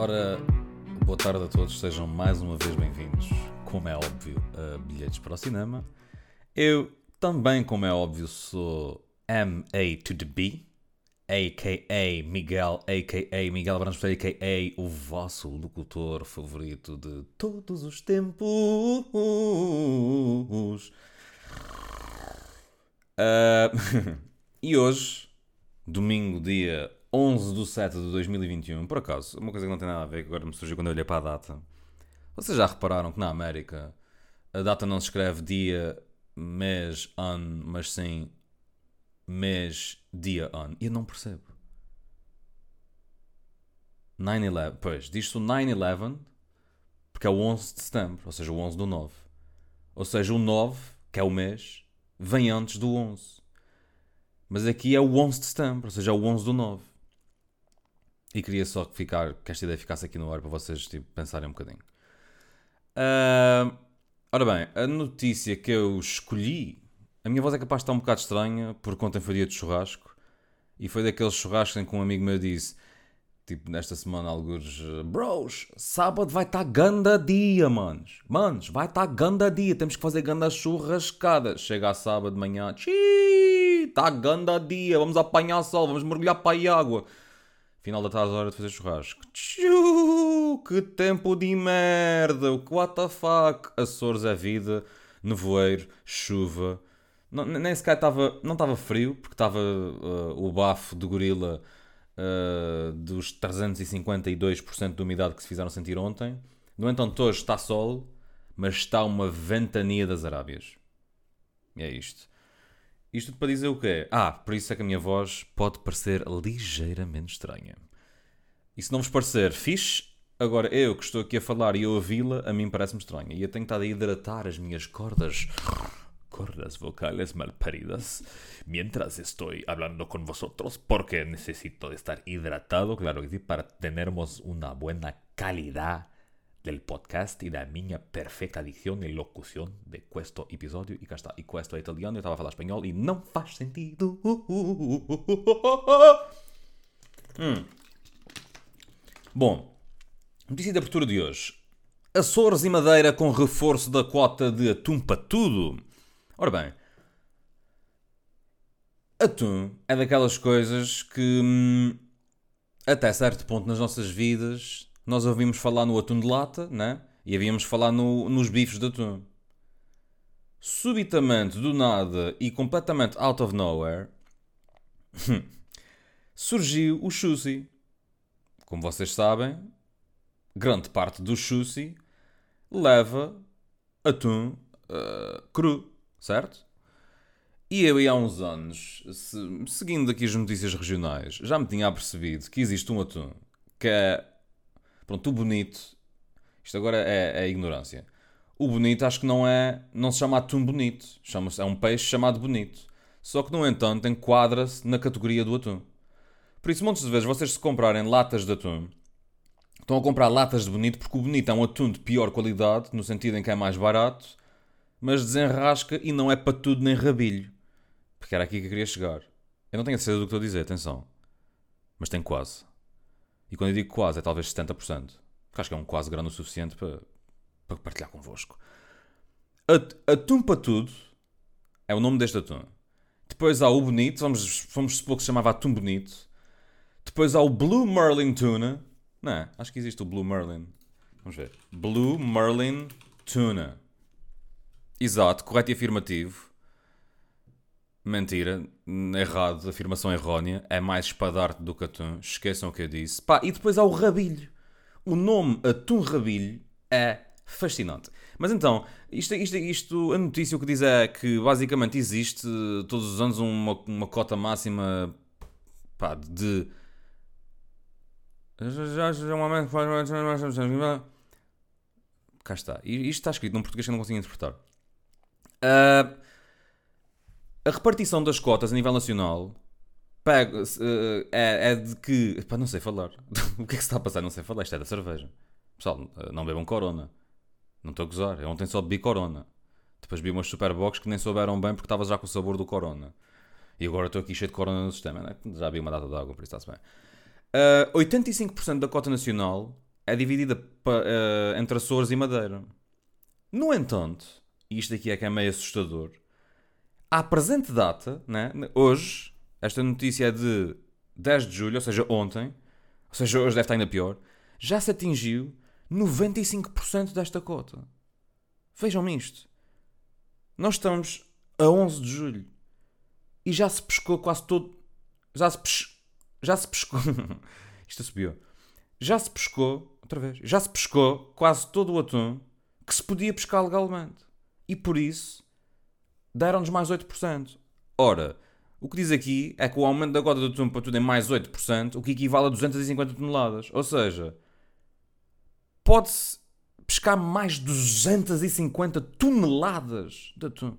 Ora, boa tarde a todos, sejam mais uma vez bem-vindos, como é óbvio, a Bilhetes para o Cinema. Eu também, como é óbvio, sou M.A. to the B, a.k.a. Miguel, a.k.a. Miguel Branco, a.k.a. o vosso locutor favorito de todos os tempos. Uh, e hoje, domingo, dia 11 de 7 de 2021, por acaso, uma coisa que não tem nada a ver, que agora me surgiu quando eu olhei para a data. Vocês já repararam que na América a data não se escreve dia, mês, ano, mas sim mês, dia, ano? E eu não percebo. 9-11, pois, diz-se o 9-11 porque é o 11 de setembro, ou seja, o 11 do 9. Ou seja, o 9, que é o mês, vem antes do 11. Mas aqui é o 11 de setembro, ou seja, é o 11 do 9. E queria só que, ficar, que esta ideia ficasse aqui no ar para vocês tipo, pensarem um bocadinho. Uh, ora bem, a notícia que eu escolhi, a minha voz é capaz de estar um bocado estranha, porque ontem foi dia de churrasco, e foi daqueles churrascos em que um amigo meu disse, tipo, nesta semana, alguns, bros, sábado vai estar ganda dia, manos. Manos, vai estar ganda dia, temos que fazer ganda churrascada. Chega a sábado de manhã, está ganda dia, vamos apanhar sol, vamos mergulhar para a água. Final da tarde, hora de fazer churrasco. Tchiu, que tempo de merda! What the fuck? Açores é vida, nevoeiro, chuva. Não, nem sequer estava. Não estava frio, porque estava uh, o bafo de gorila uh, dos 352% de umidade que se fizeram sentir ontem. No entanto, hoje está sol, mas está uma ventania das Arábias. E é isto. Isto para dizer o quê? Ah, por isso é que a minha voz pode parecer ligeiramente estranha. E se não vos parecer fixe, agora eu que estou aqui a falar e eu a vila, a mim parece-me estranha. E eu tenho estado a hidratar as minhas cordas, cordas vocales malparidas, mientras estoy hablando con vosotros, porque necesito de estar hidratado, claro que sí, para tenermos una buena calidad del podcast e da minha perfeita dicção e locução de questo episódio. E cá está. E questo é italiano, eu estava a falar espanhol e não faz sentido. Hum. Bom, notícia de abertura de hoje. Açores e Madeira com reforço da quota de atum para tudo. Ora bem, atum é daquelas coisas que, hum, até certo ponto nas nossas vidas, nós ouvimos falar no atum de lata, né? E havíamos falar no, nos bifes de atum. Subitamente, do nada e completamente out of nowhere, surgiu o sushi. Como vocês sabem, grande parte do sushi leva atum uh, cru, certo? E eu, há uns anos, se, seguindo aqui as notícias regionais, já me tinha apercebido que existe um atum que é Pronto, o bonito. Isto agora é, é ignorância. O bonito acho que não é. Não se chama atum bonito. Chama é um peixe chamado bonito. Só que, no entanto, enquadra-se na categoria do atum. Por isso, montes de vezes, vocês se comprarem latas de atum, estão a comprar latas de bonito porque o bonito é um atum de pior qualidade, no sentido em que é mais barato, mas desenrasca e não é para tudo nem rabilho. Porque era aqui que eu queria chegar. Eu não tenho a certeza do que estou a dizer, atenção. Mas tem quase. E quando eu digo quase, é talvez 70%. Porque acho que é um quase grande o suficiente para, para partilhar convosco. Atum para tudo é o nome deste atum. Depois há o bonito, vamos, vamos supor que se chamava atum bonito. Depois há o Blue Merlin Tuna. Não, é? acho que existe o Blue Merlin. Vamos ver. Blue Merlin Tuna. Exato, correto e afirmativo. Mentira, errado, afirmação errónea. É mais espadarte do que atum. Esqueçam o que eu disse. Pá, e depois há o rabilho. O nome atum rabilho é fascinante. Mas então, isto, isto, isto, a notícia o que diz é que basicamente existe todos os anos uma, uma cota máxima pá, de. Cá está. Isto está escrito num português que eu não consigo interpretar. Uh, a repartição das cotas a nível nacional uh, é, é, de que. Pá, não sei falar. o que é que se está a passar? Não sei falar. Isto é da cerveja. Pessoal, eh, não bebam corona. Não estou a gozar. Eu ontem só bebi corona. Depois bebi umas superbox que nem souberam bem porque estava já com o sabor do corona. E agora estou aqui cheio de corona no sistema. Né? Já bebi uma data de água, por isso está-se bem. Uh, eh, 85% da cota nacional é dividida eh, entre Açores e Madeira. No entanto, e isto aqui é que é meio assustador, à presente data, né, hoje, esta notícia é de 10 de julho, ou seja, ontem, ou seja, hoje deve estar ainda pior, já se atingiu 95% desta cota. Vejam-me isto. Nós estamos a 11 de julho e já se pescou quase todo. Já se, já se pescou. isto subiu. Já se pescou, outra vez, já se pescou quase todo o atum que se podia pescar legalmente. E por isso deram-nos mais 8%. Ora, o que diz aqui é que o aumento da cota do atum para tudo é mais 8%, o que equivale a 250 toneladas. Ou seja, pode-se pescar mais 250 toneladas de atum.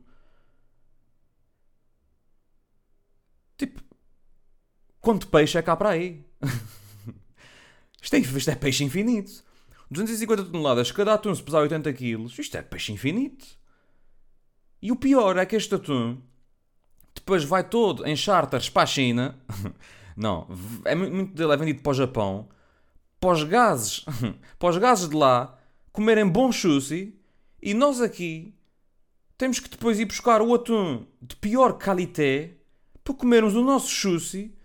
Tipo, quanto peixe é cá para aí? isto, é, isto é peixe infinito. 250 toneladas, cada atum se pesar 80 quilos, isto é peixe infinito. E o pior é que este atum depois vai todo em charters para a China. Não, é muito dele é vendido para o Japão. Para os gases, para os gases de lá comerem bom sushi e nós aqui temos que depois ir buscar o atum de pior qualité para comermos o nosso sushi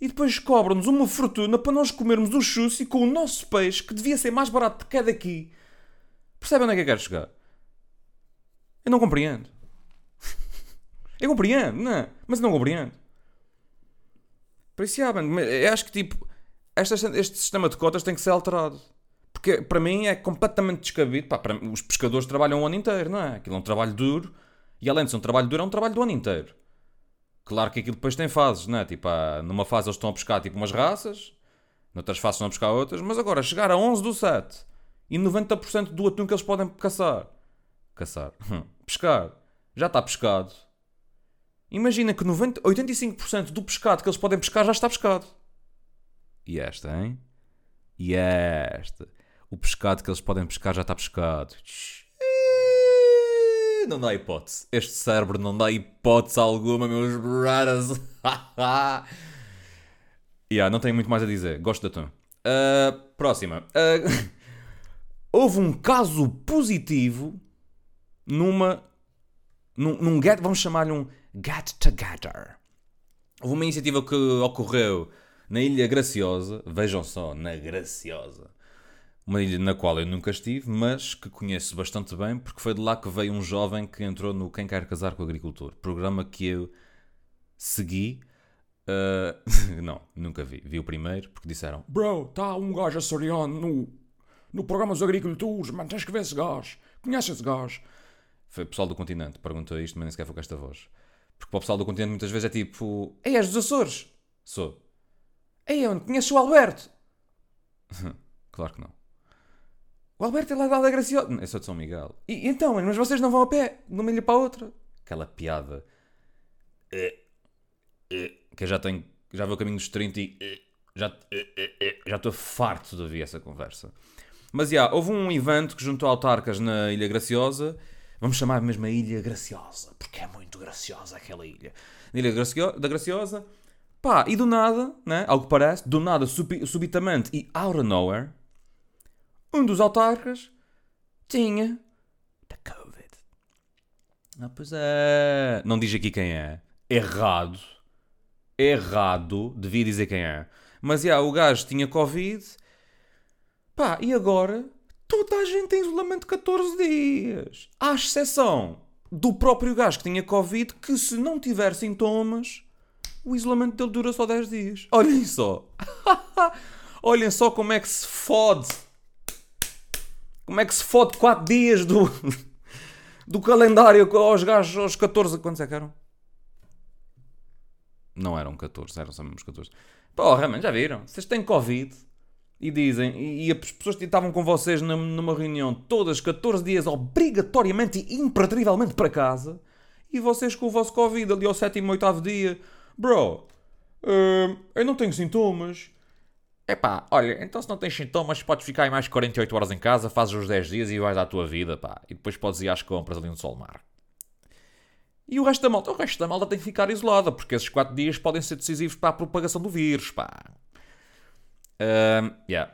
e depois cobram-nos uma fortuna para nós comermos o sushi com o nosso peixe que devia ser mais barato que é daqui. Percebem onde é que eu quero chegar? Eu não compreendo. Eu compreendo, não é? Mas não compreendo. Por isso, yeah, mano, eu acho que tipo, esta- este sistema de cotas tem que ser alterado. Porque para mim é completamente descabido. Pá, para os pescadores trabalham o ano inteiro, não é? Aquilo é um trabalho duro. E além de ser um trabalho duro, é um trabalho do ano inteiro. Claro que aquilo depois tem fases, não é? Tipo, há- numa fase eles estão a pescar tipo umas raças, noutras fases estão a pescar outras, mas agora chegar a 11 do 7 e 90% do atum que eles podem caçar, caçar, pescar, já está pescado. Imagina que 90, 85% do pescado que eles podem pescar já está pescado. E esta, hein? E esta? O pescado que eles podem pescar já está pescado. Não dá hipótese. Este cérebro não dá hipótese alguma, meus brothers. yeah, não tenho muito mais a dizer. Gosto da atum. Ah, próxima. Ah, houve um caso positivo numa. Num, num get, vamos chamar-lhe um get together. Houve uma iniciativa que ocorreu na Ilha Graciosa. Vejam só, na Graciosa. Uma ilha na qual eu nunca estive, mas que conheço bastante bem, porque foi de lá que veio um jovem que entrou no Quem Quer Casar com o Agricultor. Programa que eu segui. ah, não, nunca vi. Vi o primeiro, porque disseram Bro, está um gajo açoriano no, no programa dos agricultores, mano, tens que ver esse gajo. Conhece esse gajo? Foi o pessoal do continente, perguntou isto, mas nem sequer foi com esta voz. Porque para o pessoal do continente muitas vezes é tipo: Ei, és dos Açores? Sou. Ei, onde conheces o Alberto? claro que não. O Alberto é lá da Alda Graciosa. Eu sou de São Miguel. E, então, mas vocês não vão a pé, de uma ilha para a outra. Aquela piada. Eh, eh, Que eu já tenho. Já vou a caminho dos 30 e. eh, Já já estou farto de ouvir essa conversa. Mas já, houve um evento que juntou autarcas na Ilha Graciosa. Vamos chamar mesmo a Ilha Graciosa, porque é muito graciosa aquela ilha. Ilha da Graciosa. Pá, e do nada, né, que parece, do nada, subi- subitamente e out of nowhere, um dos autarcas tinha da Covid. Ah, pois é. Não diz aqui quem é. Errado. Errado. Devia dizer quem é. Mas, já, o gajo tinha Covid. Pá, e agora? Toda a gente em isolamento de 14 dias. À exceção do próprio gajo que tinha Covid, que se não tiver sintomas, o isolamento dele dura só 10 dias. Olhem só. Olhem só como é que se fode. Como é que se fode 4 dias do, do calendário aos gajos aos 14. Quantos é que eram? Não eram 14, eram só mesmo os 14. Porra, mano, já viram? Vocês têm Covid e dizem, e, as pessoas que estavam com vocês num- numa reunião todas 14 dias obrigatoriamente e imperativamente para casa, e vocês com o vosso Covid ali ao sétimo, oitavo dia, bro, hum, eu não tenho sintomas. Epá, olha, então se não tens sintomas, podes ficar aí mais 48 horas em casa, fazes os 10 dias e vais à tua vida, pá. E depois podes ir às compras ali no Solmar. E o resto da malta? O resto da malta tem que ficar isolada, porque esses 4 dias podem ser decisivos para a propagação do vírus, pá. Ahm, yeah.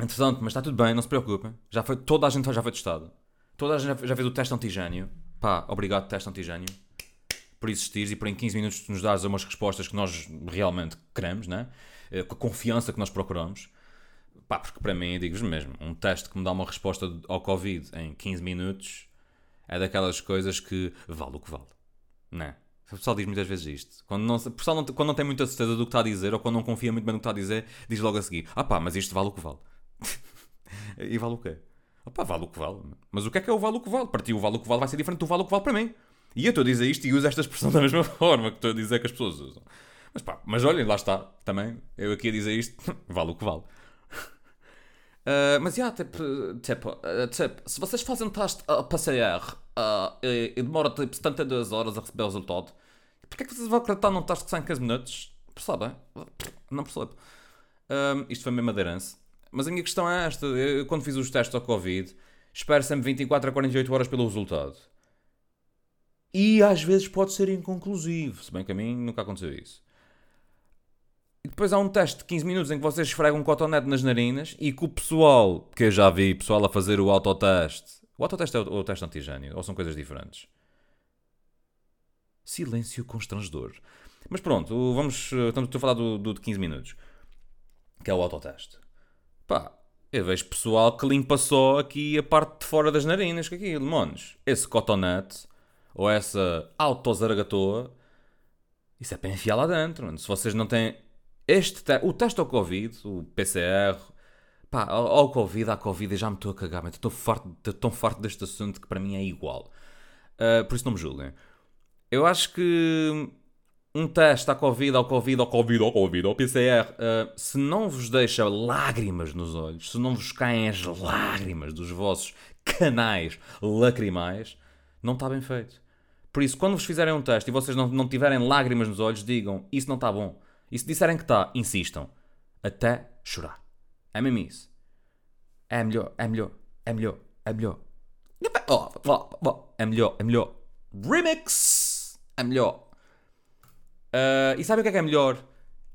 Entretanto, mas está tudo bem, não se preocupem. Já foi, toda a gente já foi testado. Toda a gente já- já fez o teste antigênio. Pá, obrigado, teste antigênio. Por existires e por em 15 minutos nos dares umas respostas que nós realmente queremos, né? Eh, Com a confiança que nós procuramos. Pá, porque para mim, digo-vos mesmo, um teste que me dá uma resposta ao Covid em 15 minutos é daquelas coisas que vale o que vale. Né? O pessoal diz muitas vezes isto. Quando não, o pessoal não, quando não tem muita certeza do que está a dizer ou quando não confia muito bem no que está a dizer, diz logo a seguir: Ah pá, mas isto vale o que vale. e vale o quê? Ah pá, vale o que vale. Mas o que é que é o vale o que vale? Para ti, o vale o que vale vai ser diferente do vale o que vale para mim. E eu estou a dizer isto e uso esta expressão da mesma forma que estou a dizer que as pessoas usam. Mas pá, mas olhem, lá está. Também, eu aqui a dizer isto, vale o que vale. Uh, mas já, tipo, tipo, uh, tipo, se vocês fazem um teste uh, PCR e, e demora tipo 72 horas a receber o resultado, porquê é que vocês vão acreditar num teste que sai em 15 minutos? Percebem? Não percebo. Um, isto foi mesmo madeirense. Mas a minha questão é esta: eu, quando fiz os testes ao Covid, espero sempre 24 a 48 horas pelo resultado. E às vezes pode ser inconclusivo, se bem que a mim nunca aconteceu isso. E depois há um teste de 15 minutos em que vocês esfregam um cotonete nas narinas e que o pessoal, que eu já vi pessoal a fazer o autoteste. O autoteste é o, o teste antigênio, ou são coisas diferentes? Silêncio constrangedor. Mas pronto, vamos. eh, Estamos a falar do, do de 15 minutos, que é o autoteste. Pá, eu vejo pessoal que limpa só aqui a parte de fora das narinas, que aquilo, monos. Esse cotonete, ou essa autozaragatoa, isso é para enfiar lá dentro, mano. Se vocês não têm. Este te... O teste ao Covid, o PCR. Pá, ao, Covid, à Covid, eu já me estou a cagar, mas estou tão farto deste assunto que para mim é igual. Ah, por isso não me julguem. Eu acho que um teste à Covid, ao Covid, ao Covid, ao Covid, ao PCR, ah, se não vos deixa lágrimas nos olhos, se não vos caem as lágrimas dos vossos canais lacrimais, não está bem feito. Por isso, quando vos fizerem um teste e vocês não, não tiverem lágrimas nos olhos, digam isso não está bom. E se disserem que está, insistam. Até chorar. É mesmo isso. É melhor, é melhor, é melhor, é melhor. É melhor, é melhor. Remix! É melhor. Ah, e sabem o que é que é melhor?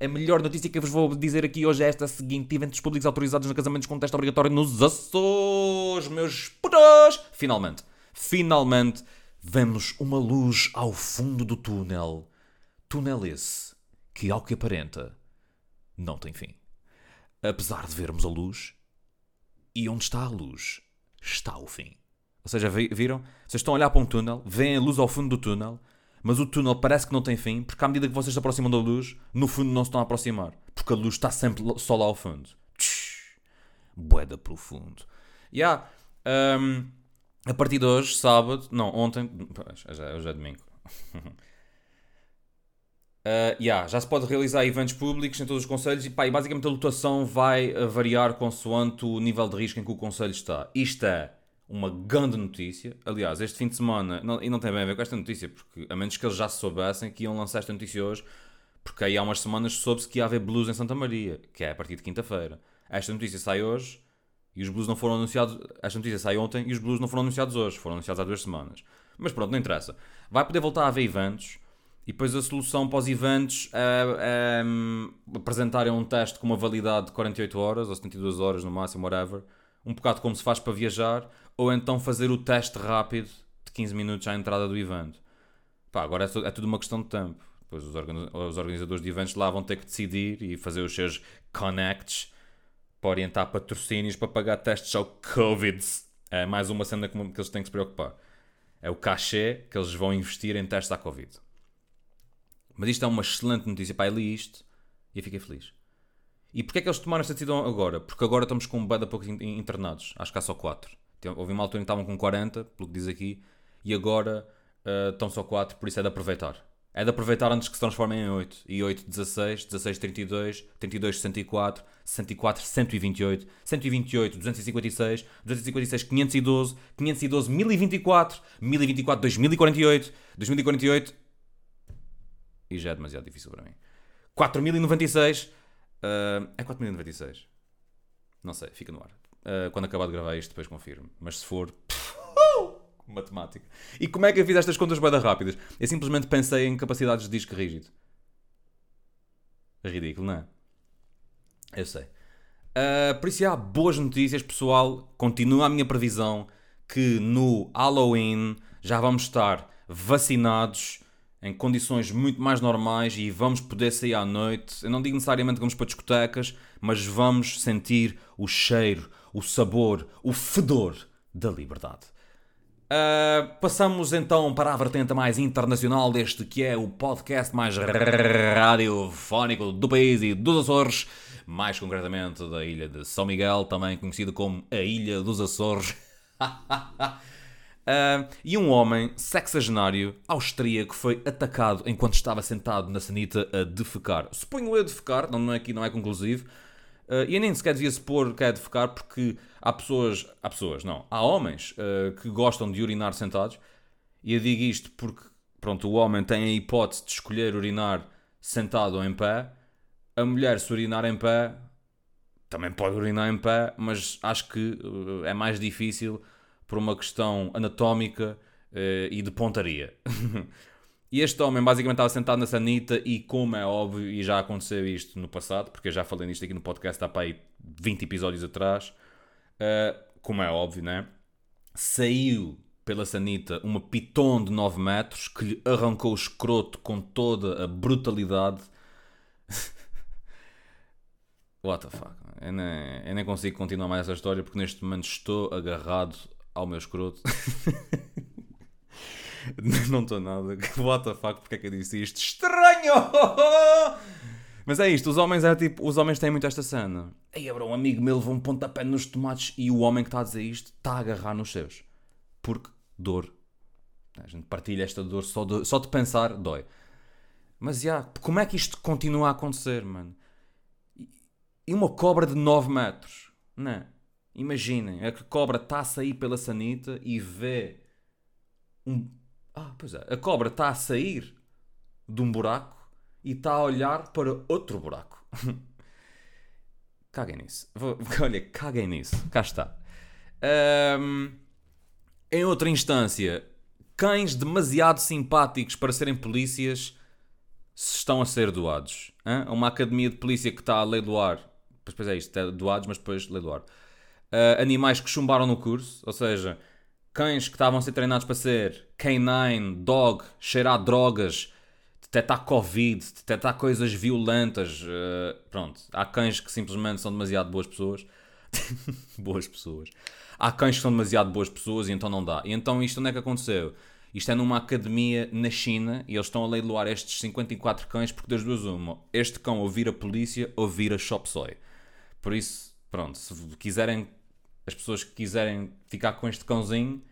A melhor notícia que eu vos vou dizer aqui hoje é esta seguinte: eventos públicos autorizados no casamentos com teste obrigatório nos Açores, meus putos! Finalmente, finalmente, vemos uma luz ao fundo do túnel. Túnel esse que, ao que aparenta, não tem fim. Apesar de vermos a luz, e onde está a luz, está o fim. Ou seja, vi- viram? Vocês estão a olhar para um túnel, veem a luz ao fundo do túnel, mas o túnel parece que não tem fim, porque à medida que vocês se aproximam da luz, no fundo não se estão a aproximar. Porque a luz está sempre só lá ao fundo. Boeda profundo. E há, hum, a partir de hoje, sábado, não, ontem, hoje é domingo. Uh, yeah, já se pode realizar eventos públicos em todos os conselhos e, e basicamente a lotação vai uh, variar consoante o nível de risco em que o conselho está. Isto é uma grande notícia. Aliás, este fim de semana, não- e não tem bem a ver com esta notícia, porque a menos que eles já soubessem que iam lançar esta notícia hoje, porque aí há umas semanas soube-se que ia haver blues em Santa Maria, que é a partir de quinta-feira. Esta notícia sai hoje e os blues não foram anunciados. Esta notícia sai ontem e os blues não foram anunciados hoje, foram anunciados há duas semanas. Mas pronto, não interessa. Vai poder voltar a haver eventos e depois a solução para os eventos é, é, hum, apresentarem um teste com uma validade de 48 horas ou 72 horas no máximo, whatever. Um bocado como se faz para viajar, ou então fazer o teste rápido de 15 minutos à entrada do evento. Pá, agora é, é tudo uma questão de tempo. Depois os, organi- os organizadores de eventos lá vão ter que decidir e fazer os seus connects para orientar patrocínios para pagar testes ao Covid. É mais uma cena que eles têm que se preocupar. É o cachê que eles vão investir em testes à Covid. Mas isto é uma excelente notícia. Eu li isto e eu fiquei feliz. E porquê é que eles tomaram esta decisão agora? Porque agora estamos com um bada poucos in- internados. Acho que há só 4. Houve uma altura em que estavam com 40, pelo que diz aqui, e agora ah, estão só 4, por isso é de aproveitar. É de aproveitar antes que se transformem em 8. E 8, 16, 16, 32, 32, 64, 64, 128, 128, 256, 256, 512, 512, 1024, 1024, 2048, 2048, e já é demasiado difícil para mim. 4096, ah, é 4096. Não sei, fica no ar. Ah, quando acabar de gravar isto, depois confirmo. Mas se for. Matemática. E como é que eu fiz estas contas bem rápidas? Eu simplesmente pensei em capacidades de disco rígido. Ridículo, não é? Eu sei. Uh, por isso, há boas notícias, pessoal. Continua a minha previsão que no Halloween já vamos estar vacinados em condições muito mais normais e vamos poder sair à noite. Eu não digo necessariamente que vamos para discotecas, mas vamos sentir o cheiro, o sabor, o fedor da liberdade. Uh, passamos então para a vertente mais internacional deste que é o podcast mais radiofónico do país e dos Açores, mais concretamente da ilha de São Miguel, também conhecido como a Ilha dos Açores. Uh, e um homem sexagenário austríaco foi atacado enquanto estava sentado na sanita a defecar. Suponho eu defecar, não, não é, aqui não é conclusivo. Uh, e nem sequer devia supor que é defecar porque há pessoas, há pessoas, não, há homens uh, que gostam de urinar sentados. E eu digo isto porque, pronto, o homem tem a hipótese de escolher urinar sentado ou em pé. A mulher, se urinar em pé, também pode urinar em pé, mas acho que é mais difícil por uma questão anatómica uh, e de pontaria. e este homem basicamente estava sentado na sanita e, como é óbvio, e já aconteceu isto no passado, porque eu já falei nisto aqui no podcast há para aí 20 episódios atrás, uh, como é óbvio, né? Saiu pela sanita uma piton de 9 metros que lhe arrancou o escroto com toda a brutalidade. What the fuck? Eu nem, eu nem consigo continuar mais essa história porque neste momento estou agarrado ao meu escroto. não estou nada. What the fuck, porque é que eu disse isto? Estranho! Mas é isto, os homens é tipo, os homens têm muito esta cena. Ei, bro, um amigo meu levou um pontapé nos tomates e o homem que está a dizer isto está a agarrar nos seus. Porque dor. A gente partilha esta dor só de, só de pensar, dói. Mas já, como é que isto continua a acontecer, mano? E uma cobra de 9 metros, não é? Imaginem, a cobra está a sair pela sanita e vê um. Ah, pois é. A cobra está a sair de um buraco e está a olhar para outro buraco. caguem nisso. Olha, caguem nisso. Cá está. Um, em outra instância, cães demasiado simpáticos para serem polícias estão a ser doados. Hã? Uma academia de polícia que está a leiloar. Pois, é isto, é doados, mas depois leiloar uh, animais que chumbaram no curso, ou seja, cães que estavam a ser treinados para ser canine, dog, cheirar drogas, detectar Covid, detectar coisas violentas. Uh, pronto, há cães que simplesmente são demasiado boas pessoas. boas pessoas. Há cães que são demasiado boas pessoas e então não dá. E então isto onde é que aconteceu? Isto é numa academia na China e eles estão a leiloar estes 54 cães porque das duas uma. Este cão ouvir a polícia ou vir a Shop Soy. Por isso, pronto, se quiserem as pessoas que quiserem ficar com este cãozinho,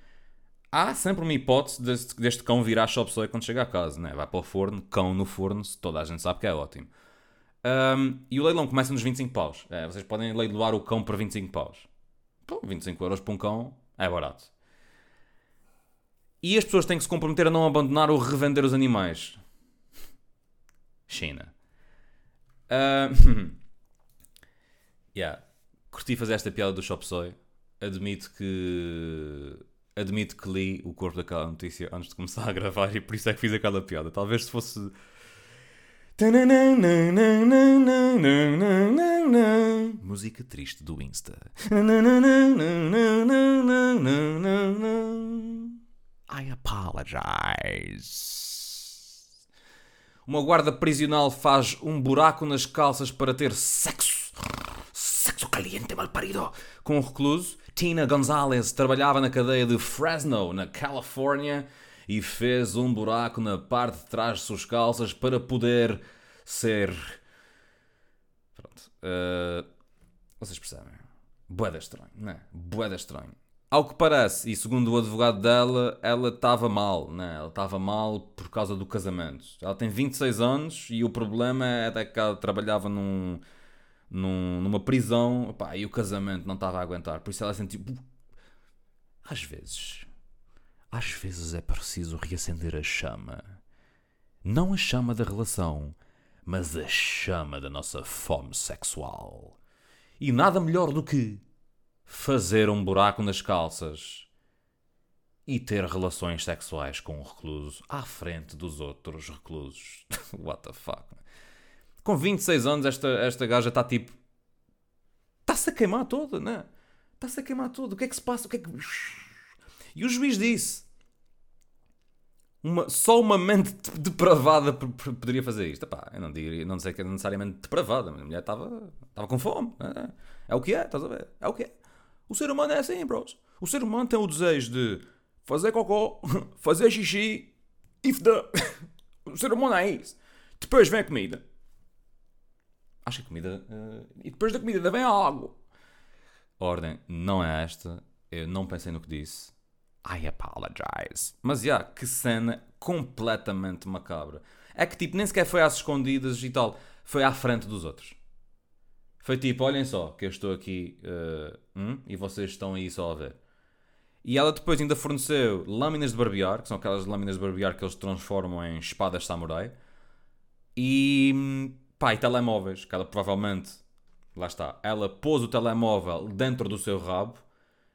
há sempre uma hipótese deste, deste cão virar shop soy quando chega a casa, né? vai para o forno, cão no forno, toda a gente sabe que é ótimo. Um, e o leilão começa nos 25 paus. É, vocês podem leiloar o cão por 25 paus. Pô, 25 euros para um cão é barato. E as pessoas têm que se comprometer a não abandonar ou revender os animais. China. Uh, yeah. Curti fazer esta piada do Shop Soy admito que admito que li o corpo daquela notícia antes de começar a gravar e por isso é que fiz aquela piada. Talvez se fosse Música triste do Insta. I apologize. Uma guarda prisional faz um buraco nas calças para ter sexo. Sexo caliente, mal parido com o recluso. Tina Gonzalez trabalhava na cadeia de Fresno, na Califórnia, e fez um buraco na parte de trás de suas calças para poder ser. Pronto. Uh... Vocês percebem? Boeda estranho, não é? Boeda estranho. Ao que parece, e segundo o advogado dela, ela estava mal, né? Ela estava mal por causa do casamento. Ela tem 26 anos e o problema é que ela trabalhava num, num, numa prisão e o casamento não estava a aguentar. Por isso ela sentiu. Às vezes, às vezes é preciso reacender a chama. Não a chama da relação, mas a chama da nossa fome sexual. E nada melhor do que fazer um buraco nas calças e ter relações sexuais com o recluso à frente dos outros reclusos. What the fuck? Com 26 anos, esta, esta gaja está tipo. Está está-se a queimar toda, né? Está-se a queimar tudo. O que é que se passa? O que é que... E o juiz disse: uma, só uma mente depravada poderia fazer isto. Epá, eu não, diria, não sei que é necessariamente depravada, mas a mulher estava, estava com fome. É, é o que é, estás a ver? É o que é. O ser humano é assim, bros. O ser humano tem o desejo de fazer cocó, fazer xixi e feder. O ser humano é isso. Depois vem a comida. Acho que a comida. Uh, e depois da comida vem a água. Ordem não é esta. Eu não pensei no que disse. I apologize. Mas já, yeah, que cena completamente macabra. É que tipo, nem sequer foi às escondidas e tal. Foi à frente dos outros. Foi tipo, olhem só, que eu estou aqui uh, hum, e vocês estão aí só a ver. E ela depois ainda forneceu lâminas de barbear, que são aquelas lâminas de barbear que eles transformam em espadas samurai. E pá, e telemóveis, que ela provavelmente, lá está, ela pôs o telemóvel dentro do seu rabo.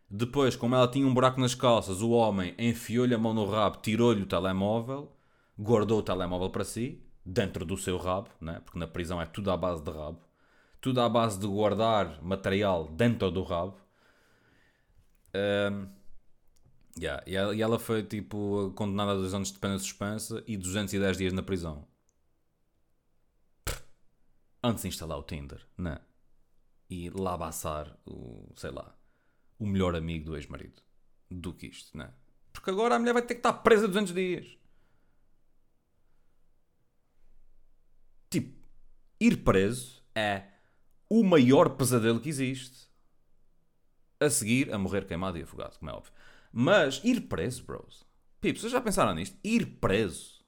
Depois, como ela tinha um buraco nas calças, o homem enfiou-lhe a mão no rabo, tirou-lhe o telemóvel, guardou o telemóvel para si, dentro do seu rabo, né? porque na prisão é tudo à base de rabo. Tudo à base de guardar material dentro do rabo. Um, Yeah. E, ela, foi tipo condenada a 2 anos de pena suspensa e 210 dias na prisão. Antes de instalar o Tinder, né? E lá passar o, sei lá, o melhor amigo do ex-marido. Do que isto, né? Porque agora a mulher vai ter que estar presa 200 dias. Tipo, ir preso é o maior pesadelo que existe. A seguir, a morrer queimado e afogado, como é óbvio. Mas ir preso, bros. Pips, vocês já pensaram nisto? Ir preso.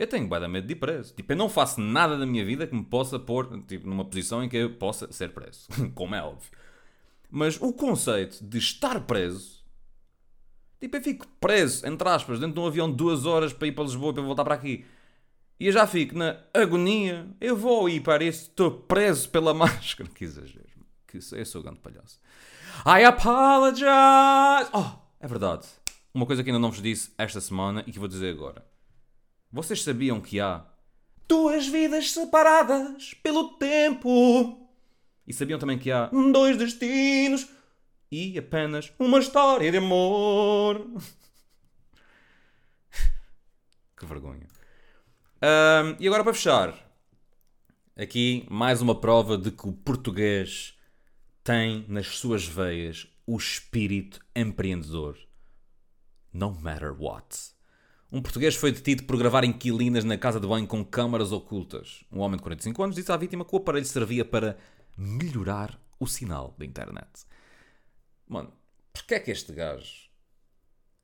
Eu tenho bem medo de ir preso. Tipo, eu não faço nada da minha vida que me possa pôr tipo, numa posição em que eu possa ser preso. Como é óbvio. Mas o conceito de estar preso. Tipo, eu fico preso, entre aspas, dentro de um avião duas horas para ir para Lisboa para voltar para aqui. E eu já fico na agonia. Eu vou ir para isso, estou preso pela máscara. Que exagero. Que eu sou grande palhaço. I apologize. Oh, é verdade. Uma coisa que ainda não vos disse esta semana e que vou dizer agora. Vocês sabiam que há duas vidas separadas pelo tempo? E sabiam também que há dois destinos e apenas uma história de amor? que vergonha. Um, e agora para fechar, aqui mais uma prova de que o português tem nas suas veias o espírito empreendedor. No matter what. Um português foi detido por gravar inquilinas na casa de banho com câmaras ocultas. Um homem de 45 anos disse à vítima que o aparelho servia para melhorar o sinal da internet. Mano, porquê é que este gajo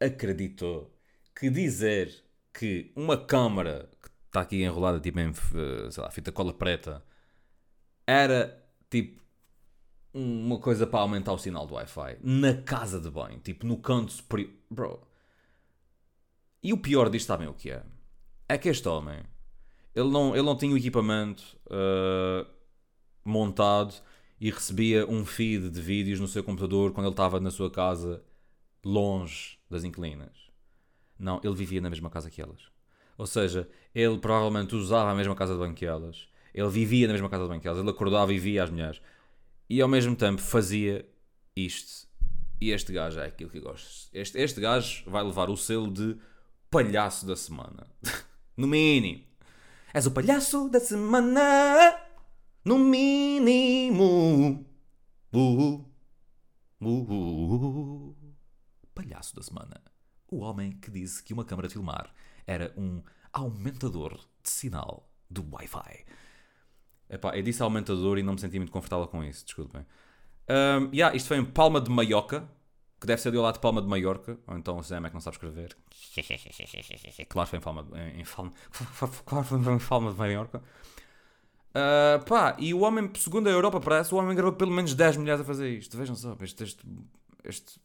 acreditou que dizer que uma câmara que está aqui enrolada tipo em eh, lá, fita cola preta era tipo uma coisa para aumentar o sinal do Wi-Fi na casa de banho, tipo no canto superior. Bro. E o pior disto, sabem o que é? É que este homem, ele não, ele não tinha o equipamento uh, montado e recebia um feed de vídeos no seu computador quando ele estava na sua casa longe das inclinas. Não, ele vivia na mesma casa que elas. Ou seja, ele provavelmente usava a mesma casa de banho que elas. Ele vivia na mesma casa de banho que elas. Ele acordava e via as mulheres e ao mesmo tempo fazia isto. E este gajo é aquilo que eu gosto. Este, este gajo vai levar o selo de palhaço da semana. no mínimo. És o palhaço da semana. No mínimo. Uh, uh, uh, palhaço da semana. O homem que disse que uma câmara de filmar era um aumentador de sinal do Wi-Fi. Epá, eu disse aumentador e não me senti muito confortável com isso, desculpem. Um, yeah, isto foi em Palma de Mallorca, que deve ser do lado de Palma de Mallorca, ou então o Zé é que não sabe escrever. claro foi em Palma, em, em Palma, claro foi em Palma de Mallorca. Uh, pá, e o homem, segundo a Europa parece, o homem gravou pelo menos 10 mulheres a fazer isto. Vejam só, este, este, este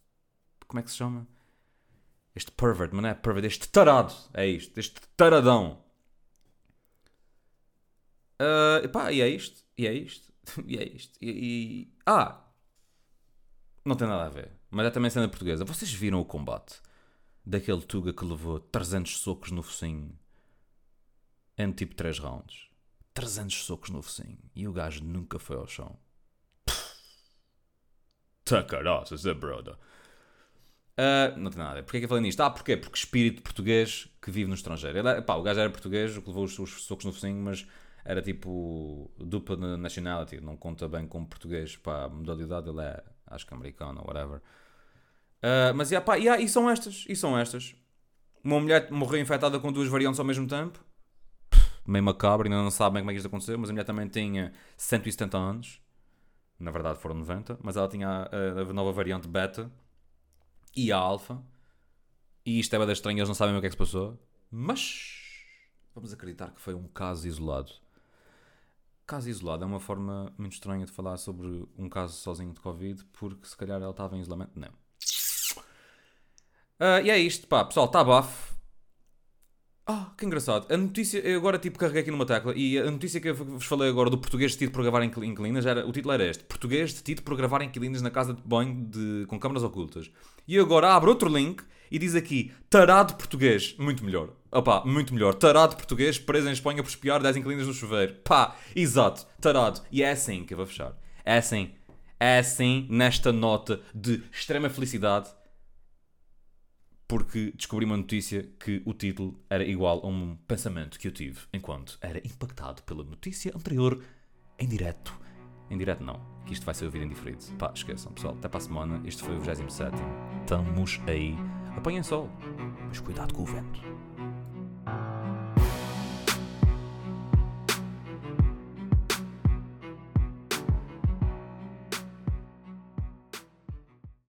como é que se chama? Este pervert, mas não é pervert, este tarado, é isto, este taradão Uh, epá, e é isto, e é isto, e é isto. E, e, Ah! Não tem nada a ver. Mas é também cena portuguesa. Vocês viram o combate daquele Tuga que levou 300 socos no focinho em tipo 3 rounds? 300 socos no focinho. E o gajo nunca foi ao chão. Tá caraças, é brother. Ah, não tem nada a ver. Porquê que eu falei nisto? Ah, porquê? Porque espírito português que vive no estrangeiro. Ele, é- pá, o gajo era português, o que levou os, os socos no focinho, mas era tipo dupla na- nationality. Não conta bem como português. Pá, a modalidade ele é, acho que americano ou whatever. Ah, mas, yeah, pá, yeah, e são estas. E são estas. Uma mulher morreu infectada com duas variantes ao mesmo tempo. Meio macabro, ainda não sabem como é que isto aconteceu, mas a mulher também tinha 170 anos. Na verdade foram 90, mas ela tinha a, a nova variante beta e a alfa. E isto é bem estranho, eles não sabem o que é que se passou. Mas vamos acreditar que foi um caso isolado. Caso isolado é uma forma muito estranha de falar sobre um caso sozinho de Covid, porque se calhar ela estava em isolamento. Não. Ah, e é isto, pá, pessoal, está bafo. Ah, que engraçado. A notícia, eu agora tipo carreguei aqui numa tecla e a notícia que eu vos falei agora do português detido por gravar inquilinas, era, o título era este: Português detido por gravar inquilinas na casa de banho de, com câmaras ocultas. E agora abro outro link e diz aqui: Tarado português. Muito melhor. Opá, muito melhor. Tarado português preso em Espanha por espiar 10 inquilinas no chuveiro. Pá, exato. Tarado. E é assim que eu vou fechar. É assim. É assim, nesta nota de extrema felicidade porque descobri uma notícia que o título era igual a um pensamento que eu tive enquanto era impactado pela notícia anterior em direto. Em direto não, que isto vai ser ouvido em diferido. Pá, esqueçam pessoal, até para a semana. Este foi o 27. Estamos aí. Apanhem sol, mas cuidado com o vento.